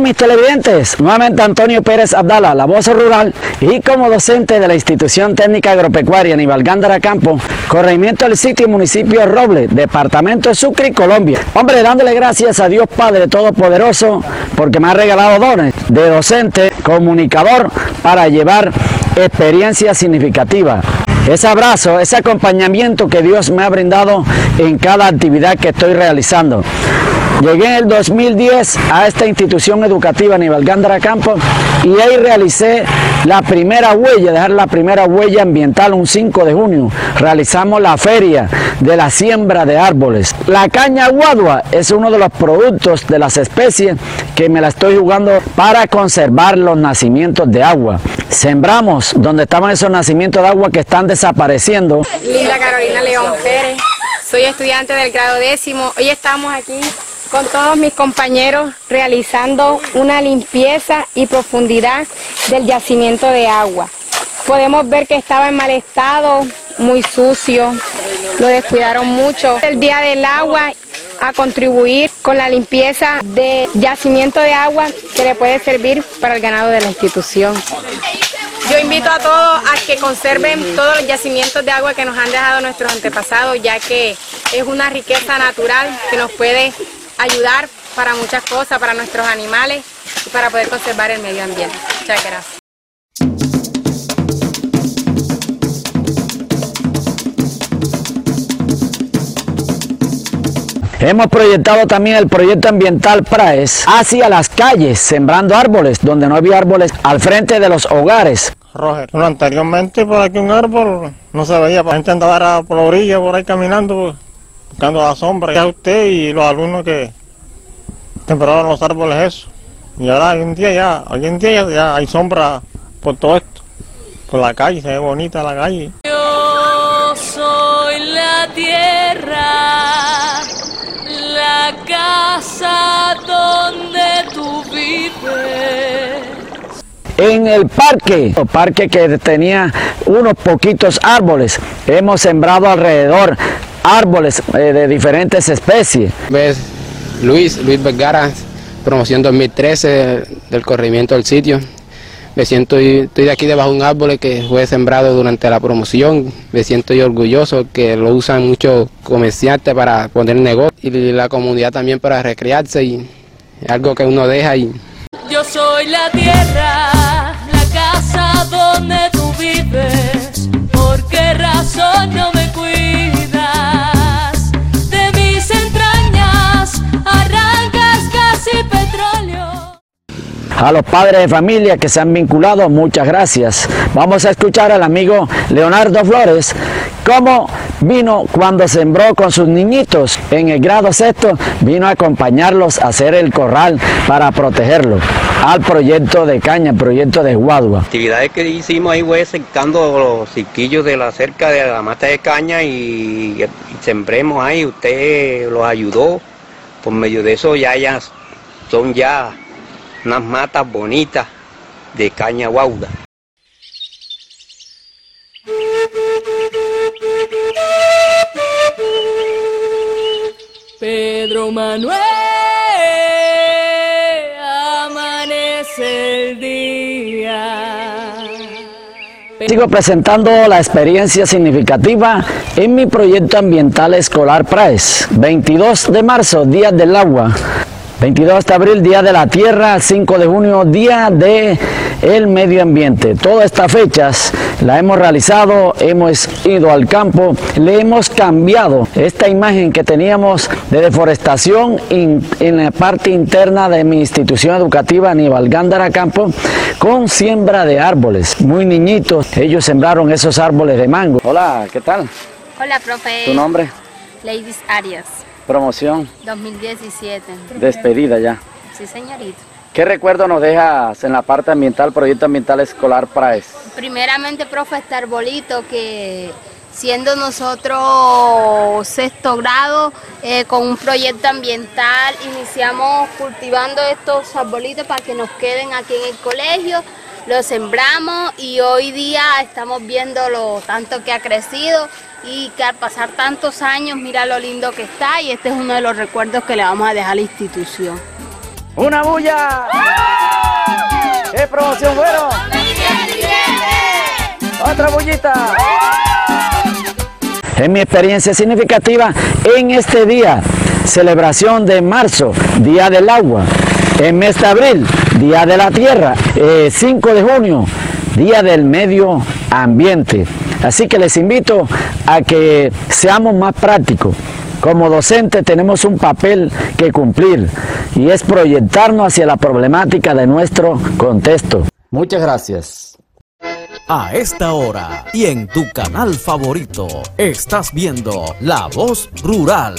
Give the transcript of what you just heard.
mis televidentes? Nuevamente Antonio Pérez Abdala, la voz rural y como docente de la Institución Técnica Agropecuaria Aníbal Gándara Campo, corregimiento del sitio municipio Roble, departamento de Sucre, Colombia. Hombre, dándole gracias a Dios Padre Todopoderoso porque me ha regalado dones de docente, comunicador para llevar experiencia significativa. Ese abrazo, ese acompañamiento que Dios me ha brindado en cada actividad que estoy realizando. Llegué en el 2010 a esta institución educativa Aníbal Gándara Campos y ahí realicé la primera huella, dejar la primera huella ambiental un 5 de junio. Realizamos la feria de la siembra de árboles. La caña guadua es uno de los productos de las especies que me la estoy jugando para conservar los nacimientos de agua. Sembramos donde estaban esos nacimientos de agua que están desapareciendo. Linda Carolina León Pérez, soy estudiante del grado décimo. Hoy estamos aquí con todos mis compañeros realizando una limpieza y profundidad del yacimiento de agua. Podemos ver que estaba en mal estado, muy sucio, lo descuidaron mucho. El día del agua a contribuir con la limpieza de yacimiento de agua que le puede servir para el ganado de la institución. Yo invito a todos a que conserven todos los yacimientos de agua que nos han dejado nuestros antepasados, ya que es una riqueza natural que nos puede ayudar para muchas cosas, para nuestros animales y para poder conservar el medio ambiente. Muchas gracias. Hemos proyectado también el proyecto ambiental PRAES hacia las calles, sembrando árboles, donde no había árboles, al frente de los hogares. Roger. Bueno, anteriormente por aquí un árbol no se veía, la gente andaba por la orilla, por ahí caminando, pues, buscando la sombra. Ya usted y los alumnos que tempraron los árboles eso. Y ahora hoy en día ya, hoy en día ya, ya hay sombra por todo esto. Por la calle, se ve bonita la calle. Yo soy la tierra, la casa donde tú vives. En el parque, el parque que tenía unos poquitos árboles, hemos sembrado alrededor árboles eh, de diferentes especies. ves Luis, Luis Vergara, promoción 2013 del corrimiento del sitio. Me siento, estoy de aquí debajo de un árbol que fue sembrado durante la promoción. Me siento yo orgulloso que lo usan muchos comerciantes para poner negocio y la comunidad también para recrearse y algo que uno deja y Yo soy la tierra, la casa donde tú vives. ¿Por qué razón no A los padres de familia que se han vinculado, muchas gracias. Vamos a escuchar al amigo Leonardo Flores cómo vino cuando sembró con sus niñitos en el grado sexto, vino a acompañarlos a hacer el corral para protegerlo al proyecto de caña, proyecto de Guadua. actividades que hicimos ahí fue secando los cirquillos de la cerca de la mata de caña y, y sembremos ahí, usted los ayudó, por medio de eso ya, ya son ya unas matas bonitas de caña guauda. Pedro Manuel, amanece el día. Sigo presentando la experiencia significativa en mi proyecto ambiental escolar PRAES. 22 de marzo, Día del Agua. 22 de abril, Día de la Tierra. 5 de junio, Día de el Medio Ambiente. Todas estas fechas la hemos realizado, hemos ido al campo, le hemos cambiado esta imagen que teníamos de deforestación in- en la parte interna de mi institución educativa Aníbal Gándara Campo con siembra de árboles. Muy niñitos, ellos sembraron esos árboles de mango. Hola, ¿qué tal? Hola, profe. ¿Tu nombre? Ladies Arias, Promoción, 2017. despedida ya. Sí, señorita. ¿Qué recuerdo nos dejas en la parte ambiental, proyecto ambiental escolar PRAES? Primeramente, profe, este arbolito que siendo nosotros sexto grado eh, con un proyecto ambiental, iniciamos cultivando estos arbolitos para que nos queden aquí en el colegio. Los sembramos y hoy día estamos viendo lo tanto que ha crecido y que al pasar tantos años, mira lo lindo que está y este es uno de los recuerdos que le vamos a dejar a la institución. ¡Una bulla! ¿Qué promoción fueron? ¡Otra bullita! En mi experiencia significativa, en este día, celebración de marzo, Día del Agua, en mes de abril, Día de la Tierra, eh, 5 de junio, Día del Medio Ambiente. Así que les invito a que seamos más prácticos. Como docentes tenemos un papel que cumplir y es proyectarnos hacia la problemática de nuestro contexto. Muchas gracias. A esta hora y en tu canal favorito estás viendo La Voz Rural.